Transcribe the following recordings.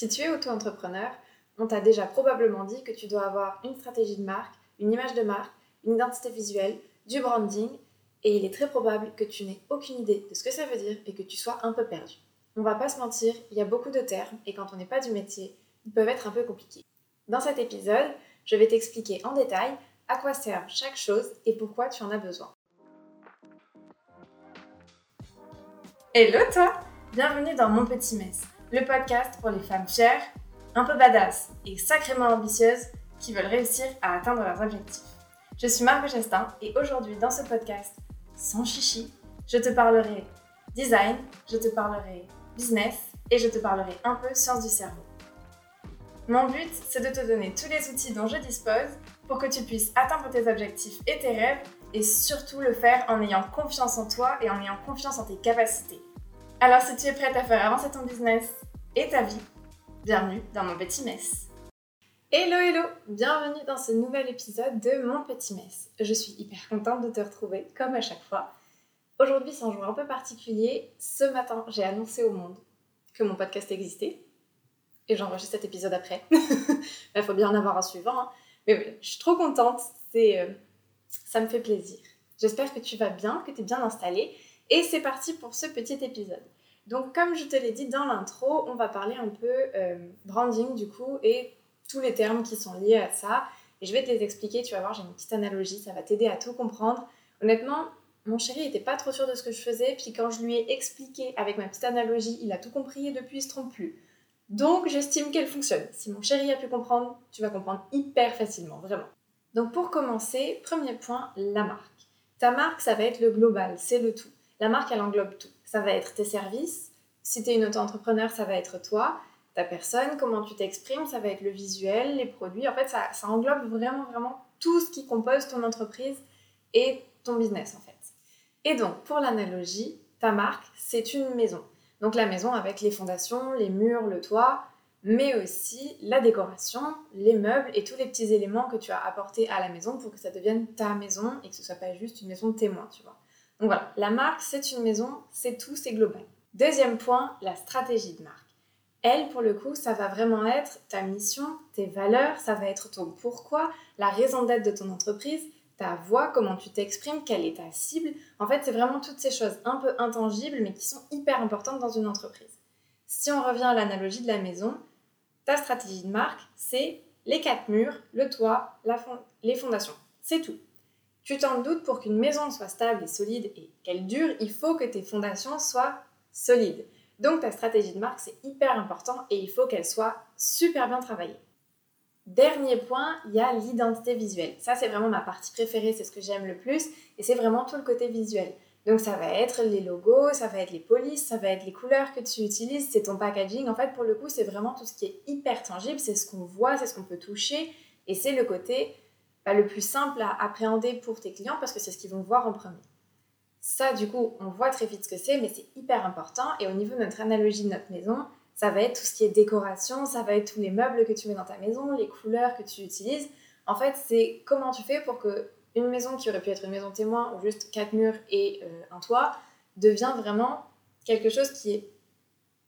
Si tu es auto-entrepreneur, on t'a déjà probablement dit que tu dois avoir une stratégie de marque, une image de marque, une identité visuelle, du branding, et il est très probable que tu n'aies aucune idée de ce que ça veut dire et que tu sois un peu perdu. On va pas se mentir, il y a beaucoup de termes et quand on n'est pas du métier, ils peuvent être un peu compliqués. Dans cet épisode, je vais t'expliquer en détail à quoi sert chaque chose et pourquoi tu en as besoin. Hello toi Bienvenue dans Mon Petit Mess, le podcast pour les femmes chères, un peu badass et sacrément ambitieuses qui veulent réussir à atteindre leurs objectifs. Je suis Margot Gestin et aujourd'hui dans ce podcast, sans chichi, je te parlerai design, je te parlerai business et je te parlerai un peu sciences du cerveau. Mon but, c'est de te donner tous les outils dont je dispose pour que tu puisses atteindre tes objectifs et tes rêves et surtout le faire en ayant confiance en toi et en ayant confiance en tes capacités. Alors si tu es prête à faire avancer ton business et ta vie, bienvenue dans mon petit mess. Hello hello, bienvenue dans ce nouvel épisode de mon petit mess. Je suis hyper contente de te retrouver comme à chaque fois. Aujourd'hui c'est un jour un peu particulier. Ce matin j'ai annoncé au monde que mon podcast existait et j'enregistre cet épisode après. Il faut bien en avoir un suivant. Hein. Mais je suis trop contente, c'est, euh, ça me fait plaisir. J'espère que tu vas bien, que tu es bien installée. Et c'est parti pour ce petit épisode. Donc comme je te l'ai dit dans l'intro, on va parler un peu euh, branding du coup et tous les termes qui sont liés à ça. Et je vais te les expliquer, tu vas voir, j'ai une petite analogie, ça va t'aider à tout comprendre. Honnêtement, mon chéri n'était pas trop sûr de ce que je faisais, puis quand je lui ai expliqué avec ma petite analogie, il a tout compris et depuis il se trompe plus. Donc j'estime qu'elle fonctionne. Si mon chéri a pu comprendre, tu vas comprendre hyper facilement, vraiment. Donc pour commencer, premier point, la marque. Ta marque, ça va être le global, c'est le tout. La marque, elle englobe tout. Ça va être tes services. Si tu es une auto-entrepreneur, ça va être toi, ta personne, comment tu t'exprimes, ça va être le visuel, les produits. En fait, ça, ça englobe vraiment, vraiment tout ce qui compose ton entreprise et ton business, en fait. Et donc, pour l'analogie, ta marque, c'est une maison. Donc la maison avec les fondations, les murs, le toit, mais aussi la décoration, les meubles et tous les petits éléments que tu as apportés à la maison pour que ça devienne ta maison et que ce soit pas juste une maison témoin, tu vois. Donc voilà, la marque, c'est une maison, c'est tout, c'est global. Deuxième point, la stratégie de marque. Elle, pour le coup, ça va vraiment être ta mission, tes valeurs, ça va être ton pourquoi, la raison d'être de ton entreprise, ta voix, comment tu t'exprimes, quelle est ta cible. En fait, c'est vraiment toutes ces choses un peu intangibles, mais qui sont hyper importantes dans une entreprise. Si on revient à l'analogie de la maison, ta stratégie de marque, c'est les quatre murs, le toit, les fondations. C'est tout. Tu t'en doutes pour qu'une maison soit stable et solide et qu'elle dure, il faut que tes fondations soient solides. Donc ta stratégie de marque, c'est hyper important et il faut qu'elle soit super bien travaillée. Dernier point, il y a l'identité visuelle. Ça, c'est vraiment ma partie préférée, c'est ce que j'aime le plus, et c'est vraiment tout le côté visuel. Donc ça va être les logos, ça va être les polices, ça va être les couleurs que tu utilises, c'est ton packaging. En fait, pour le coup, c'est vraiment tout ce qui est hyper tangible, c'est ce qu'on voit, c'est ce qu'on peut toucher, et c'est le côté le plus simple à appréhender pour tes clients parce que c'est ce qu'ils vont voir en premier. Ça, du coup, on voit très vite ce que c'est, mais c'est hyper important. Et au niveau de notre analogie de notre maison, ça va être tout ce qui est décoration, ça va être tous les meubles que tu mets dans ta maison, les couleurs que tu utilises. En fait, c'est comment tu fais pour que une maison qui aurait pu être une maison témoin ou juste quatre murs et euh, un toit devient vraiment quelque chose qui est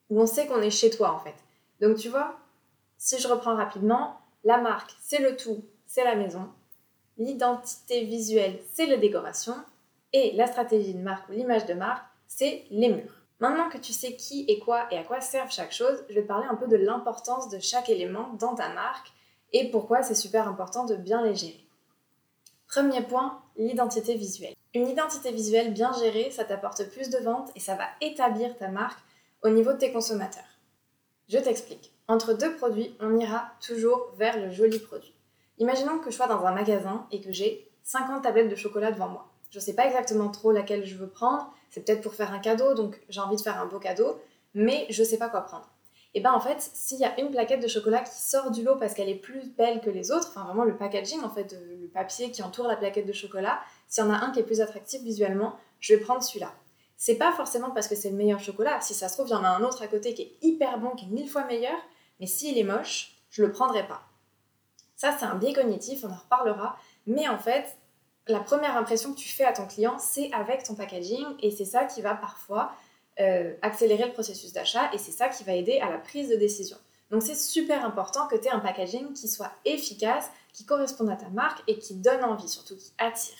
où on sait qu'on est chez toi en fait. Donc tu vois, si je reprends rapidement, la marque c'est le tout, c'est la maison. L'identité visuelle c'est la décoration et la stratégie de marque ou l'image de marque c'est les murs. Maintenant que tu sais qui et quoi et à quoi servent chaque chose, je vais te parler un peu de l'importance de chaque élément dans ta marque et pourquoi c'est super important de bien les gérer. Premier point, l'identité visuelle. Une identité visuelle bien gérée, ça t'apporte plus de ventes et ça va établir ta marque au niveau de tes consommateurs. Je t'explique. Entre deux produits, on ira toujours vers le joli produit. Imaginons que je sois dans un magasin et que j'ai 50 tablettes de chocolat devant moi. Je ne sais pas exactement trop laquelle je veux prendre, c'est peut-être pour faire un cadeau, donc j'ai envie de faire un beau cadeau, mais je sais pas quoi prendre. Et ben en fait, s'il y a une plaquette de chocolat qui sort du lot parce qu'elle est plus belle que les autres, enfin vraiment le packaging en fait, le papier qui entoure la plaquette de chocolat, s'il y en a un qui est plus attractif visuellement, je vais prendre celui-là. C'est pas forcément parce que c'est le meilleur chocolat, si ça se trouve, il y en a un autre à côté qui est hyper bon, qui est mille fois meilleur, mais s'il est moche, je le prendrai pas. Ça, c'est un biais cognitif, on en reparlera, mais en fait, la première impression que tu fais à ton client, c'est avec ton packaging et c'est ça qui va parfois euh, accélérer le processus d'achat et c'est ça qui va aider à la prise de décision. Donc c'est super important que tu aies un packaging qui soit efficace, qui corresponde à ta marque et qui donne envie, surtout qui attire.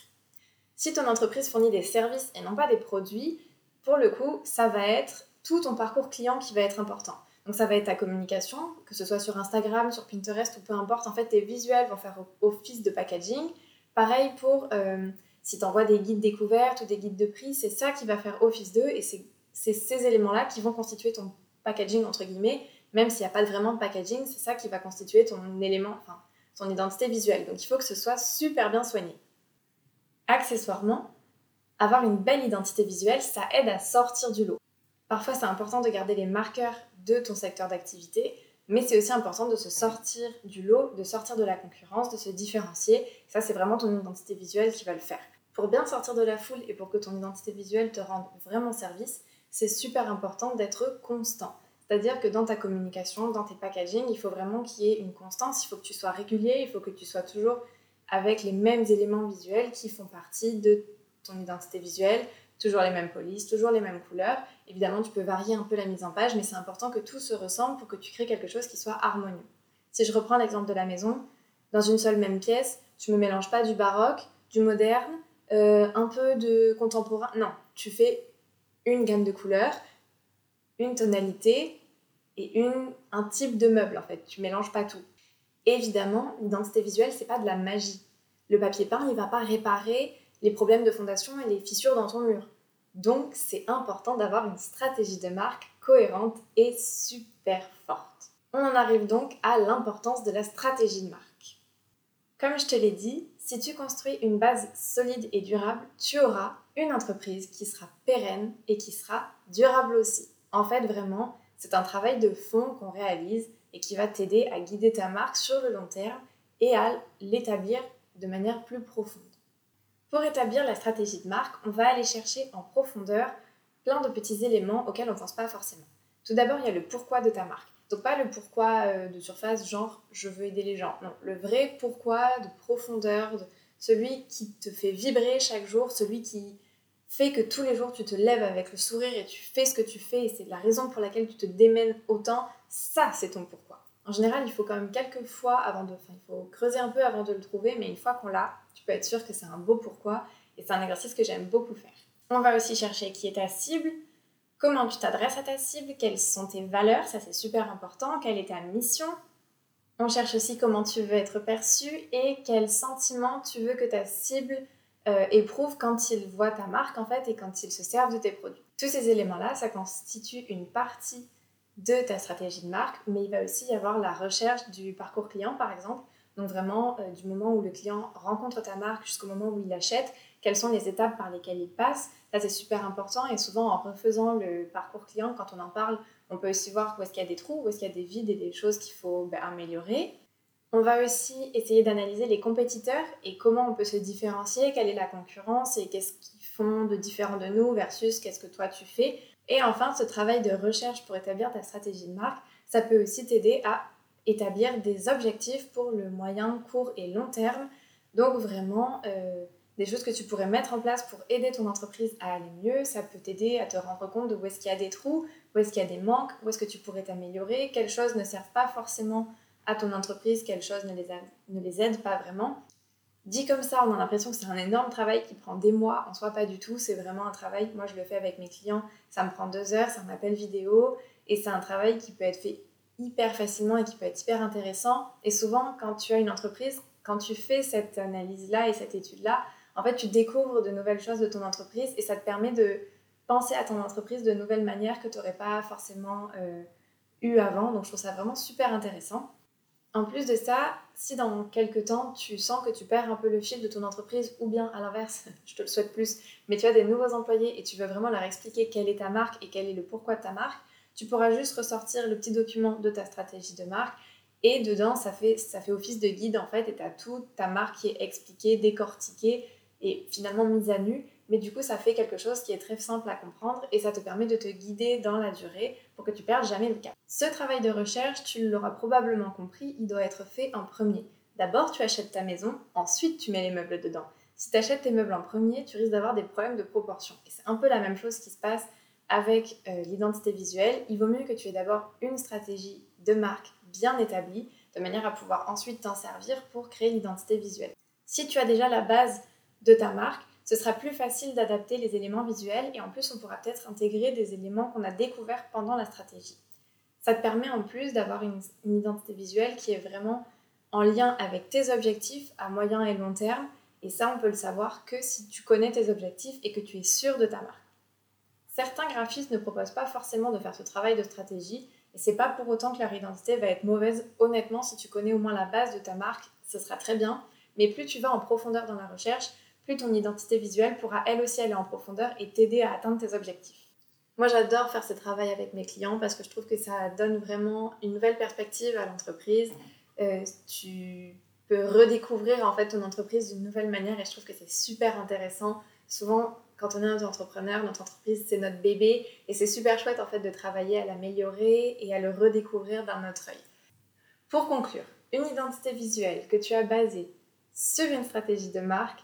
Si ton entreprise fournit des services et non pas des produits, pour le coup, ça va être tout ton parcours client qui va être important. Donc ça va être ta communication, que ce soit sur Instagram, sur Pinterest ou peu importe. En fait, tes visuels vont faire office de packaging. Pareil pour euh, si tu envoies des guides découvertes ou des guides de prix, c'est ça qui va faire office d'eux et c'est ces éléments-là qui vont constituer ton packaging entre guillemets. Même s'il n'y a pas vraiment de packaging, c'est ça qui va constituer ton élément, enfin ton identité visuelle. Donc il faut que ce soit super bien soigné. Accessoirement, avoir une belle identité visuelle, ça aide à sortir du lot. Parfois, c'est important de garder les marqueurs de ton secteur d'activité, mais c'est aussi important de se sortir du lot, de sortir de la concurrence, de se différencier. Ça, c'est vraiment ton identité visuelle qui va le faire. Pour bien sortir de la foule et pour que ton identité visuelle te rende vraiment service, c'est super important d'être constant. C'est-à-dire que dans ta communication, dans tes packaging, il faut vraiment qu'il y ait une constance, il faut que tu sois régulier, il faut que tu sois toujours avec les mêmes éléments visuels qui font partie de ton identité visuelle, toujours les mêmes polices, toujours les mêmes couleurs. Évidemment, tu peux varier un peu la mise en page, mais c'est important que tout se ressemble pour que tu crées quelque chose qui soit harmonieux. Si je reprends l'exemple de la maison, dans une seule même pièce, tu ne mélanges pas du baroque, du moderne, euh, un peu de contemporain. Non, tu fais une gamme de couleurs, une tonalité et une, un type de meuble en fait. Tu mélanges pas tout. Évidemment, l'identité visuelle, c'est pas de la magie. Le papier peint, il va pas réparer les problèmes de fondation et les fissures dans ton mur. Donc, c'est important d'avoir une stratégie de marque cohérente et super forte. On en arrive donc à l'importance de la stratégie de marque. Comme je te l'ai dit, si tu construis une base solide et durable, tu auras une entreprise qui sera pérenne et qui sera durable aussi. En fait, vraiment, c'est un travail de fond qu'on réalise et qui va t'aider à guider ta marque sur le long terme et à l'établir de manière plus profonde. Pour établir la stratégie de marque, on va aller chercher en profondeur plein de petits éléments auxquels on ne pense pas forcément. Tout d'abord, il y a le pourquoi de ta marque. Donc pas le pourquoi euh, de surface, genre je veux aider les gens. Non, le vrai pourquoi de profondeur, de celui qui te fait vibrer chaque jour, celui qui fait que tous les jours tu te lèves avec le sourire et tu fais ce que tu fais et c'est la raison pour laquelle tu te démènes autant, ça c'est ton pourquoi. En général, il faut quand même quelques fois avant de. Enfin, il faut creuser un peu avant de le trouver, mais une fois qu'on l'a, tu peux être sûr que c'est un beau pourquoi. Et c'est un exercice que j'aime beaucoup faire. On va aussi chercher qui est ta cible, comment tu t'adresses à ta cible, quelles sont tes valeurs, ça c'est super important, quelle est ta mission. On cherche aussi comment tu veux être perçu et quel sentiment tu veux que ta cible euh, éprouve quand il voit ta marque en fait et quand il se servent de tes produits. Tous ces éléments-là, ça constitue une partie de ta stratégie de marque, mais il va aussi y avoir la recherche du parcours client, par exemple. Donc vraiment, euh, du moment où le client rencontre ta marque jusqu'au moment où il achète, quelles sont les étapes par lesquelles il passe? Ça, c'est super important. Et souvent, en refaisant le parcours client, quand on en parle, on peut aussi voir où est-ce qu'il y a des trous, où est-ce qu'il y a des vides et des choses qu'il faut ben, améliorer. On va aussi essayer d'analyser les compétiteurs et comment on peut se différencier, quelle est la concurrence et qu'est-ce qu'ils font de différent de nous versus qu'est-ce que toi tu fais et enfin, ce travail de recherche pour établir ta stratégie de marque, ça peut aussi t'aider à établir des objectifs pour le moyen, court et long terme. Donc vraiment, euh, des choses que tu pourrais mettre en place pour aider ton entreprise à aller mieux. Ça peut t'aider à te rendre compte de où est-ce qu'il y a des trous, où est-ce qu'il y a des manques, où est-ce que tu pourrais t'améliorer, quelles choses ne servent pas forcément à ton entreprise, quelles choses ne les, ne les aident pas vraiment. Dit comme ça, on a l'impression que c'est un énorme travail qui prend des mois. En soi, pas du tout. C'est vraiment un travail. Moi, je le fais avec mes clients. Ça me prend deux heures. C'est un appel vidéo. Et c'est un travail qui peut être fait hyper facilement et qui peut être hyper intéressant. Et souvent, quand tu as une entreprise, quand tu fais cette analyse-là et cette étude-là, en fait, tu découvres de nouvelles choses de ton entreprise et ça te permet de penser à ton entreprise de nouvelles manières que tu n'aurais pas forcément euh, eu avant. Donc, je trouve ça vraiment super intéressant. En plus de ça, si dans quelques temps tu sens que tu perds un peu le fil de ton entreprise, ou bien à l'inverse, je te le souhaite plus, mais tu as des nouveaux employés et tu veux vraiment leur expliquer quelle est ta marque et quel est le pourquoi de ta marque, tu pourras juste ressortir le petit document de ta stratégie de marque et dedans ça fait, ça fait office de guide en fait et tu as toute ta marque qui est expliquée, décortiquée et finalement mise à nu. Mais du coup ça fait quelque chose qui est très simple à comprendre et ça te permet de te guider dans la durée que tu perdes jamais le cap. Ce travail de recherche, tu l'auras probablement compris, il doit être fait en premier. D'abord tu achètes ta maison, ensuite tu mets les meubles dedans. Si tu achètes tes meubles en premier, tu risques d'avoir des problèmes de proportion. Et c'est un peu la même chose qui se passe avec euh, l'identité visuelle. Il vaut mieux que tu aies d'abord une stratégie de marque bien établie, de manière à pouvoir ensuite t'en servir pour créer l'identité visuelle. Si tu as déjà la base de ta marque, ce sera plus facile d'adapter les éléments visuels et en plus on pourra peut-être intégrer des éléments qu'on a découverts pendant la stratégie. Ça te permet en plus d'avoir une, identité visuelle qui est vraiment en lien avec tes objectifs à moyen et long terme et ça on peut le savoir que si tu connais tes objectifs et que tu es sûr de ta marque. Certains graphistes ne proposent pas forcément de faire ce travail de stratégie et c'est pas pour autant que leur identité va être mauvaise. Honnêtement, si tu connais au moins la base de ta marque, ce sera très bien. Mais plus tu vas en profondeur dans la recherche, plus ton identité visuelle pourra elle aussi aller en profondeur et t'aider à atteindre tes objectifs. Moi, j'adore faire ce travail avec mes clients parce que je trouve que ça donne vraiment une nouvelle perspective à l'entreprise. Euh, tu peux redécouvrir en fait ton entreprise d'une nouvelle manière et je trouve que c'est super intéressant. Souvent, quand on est un entrepreneur, notre entreprise c'est notre bébé et c'est super chouette en fait de travailler à l'améliorer et à le redécouvrir d'un autre œil. Pour conclure, une identité visuelle que tu as basée sur une stratégie de marque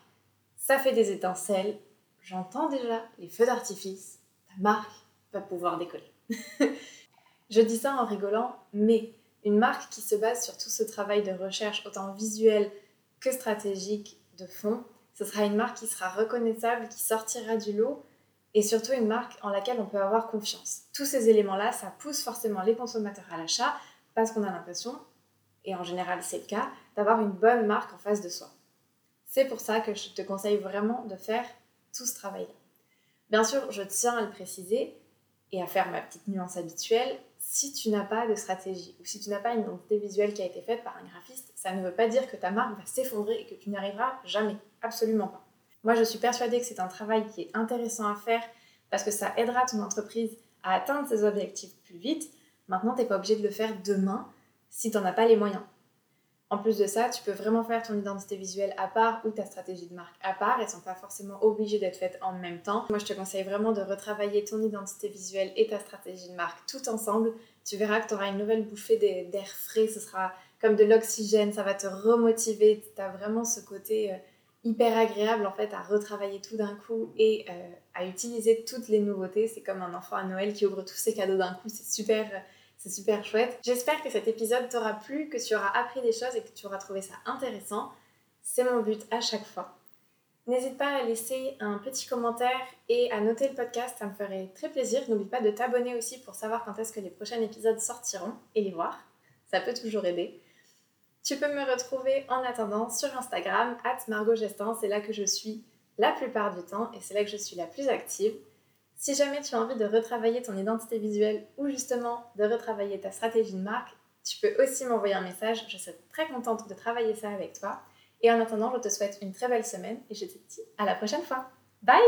ça fait des étincelles, j'entends déjà les feux d'artifice, ta marque va pouvoir décoller. Je dis ça en rigolant, mais une marque qui se base sur tout ce travail de recherche, autant visuel que stratégique, de fond, ce sera une marque qui sera reconnaissable, qui sortira du lot, et surtout une marque en laquelle on peut avoir confiance. Tous ces éléments-là, ça pousse forcément les consommateurs à l'achat, parce qu'on a l'impression, et en général c'est le cas, d'avoir une bonne marque en face de soi. C'est pour ça que je te conseille vraiment de faire tout ce travail-là. Bien sûr, je tiens à le préciser et à faire ma petite nuance habituelle. Si tu n'as pas de stratégie ou si tu n'as pas une identité visuelle qui a été faite par un graphiste, ça ne veut pas dire que ta marque va s'effondrer et que tu n'y arriveras jamais. Absolument pas. Moi, je suis persuadée que c'est un travail qui est intéressant à faire parce que ça aidera ton entreprise à atteindre ses objectifs plus vite. Maintenant, tu n'es pas obligé de le faire demain si tu n'en as pas les moyens. En plus de ça, tu peux vraiment faire ton identité visuelle à part ou ta stratégie de marque à part. Elles ne sont pas forcément obligées d'être faites en même temps. Moi, je te conseille vraiment de retravailler ton identité visuelle et ta stratégie de marque tout ensemble. Tu verras que tu auras une nouvelle bouffée d'air frais. Ce sera comme de l'oxygène. Ça va te remotiver. Tu as vraiment ce côté euh, hyper agréable en fait à retravailler tout d'un coup et euh, à utiliser toutes les nouveautés. C'est comme un enfant à Noël qui ouvre tous ses cadeaux d'un coup. C'est super euh, c'est super chouette. J'espère que cet épisode t'aura plu, que tu auras appris des choses et que tu auras trouvé ça intéressant. C'est mon but à chaque fois. N'hésite pas à laisser un petit commentaire et à noter le podcast, ça me ferait très plaisir. N'oublie pas de t'abonner aussi pour savoir quand est-ce que les prochains épisodes sortiront et les voir. Ça peut toujours aider. Tu peux me retrouver en attendant sur Instagram, at c'est là que je suis la plupart du temps et c'est là que je suis la plus active. Si jamais tu as envie de retravailler ton identité visuelle ou justement de retravailler ta stratégie de marque, tu peux aussi m'envoyer un message. Je serai très contente de travailler ça avec toi. Et en attendant, je te souhaite une très belle semaine et je te dis à la prochaine fois. Bye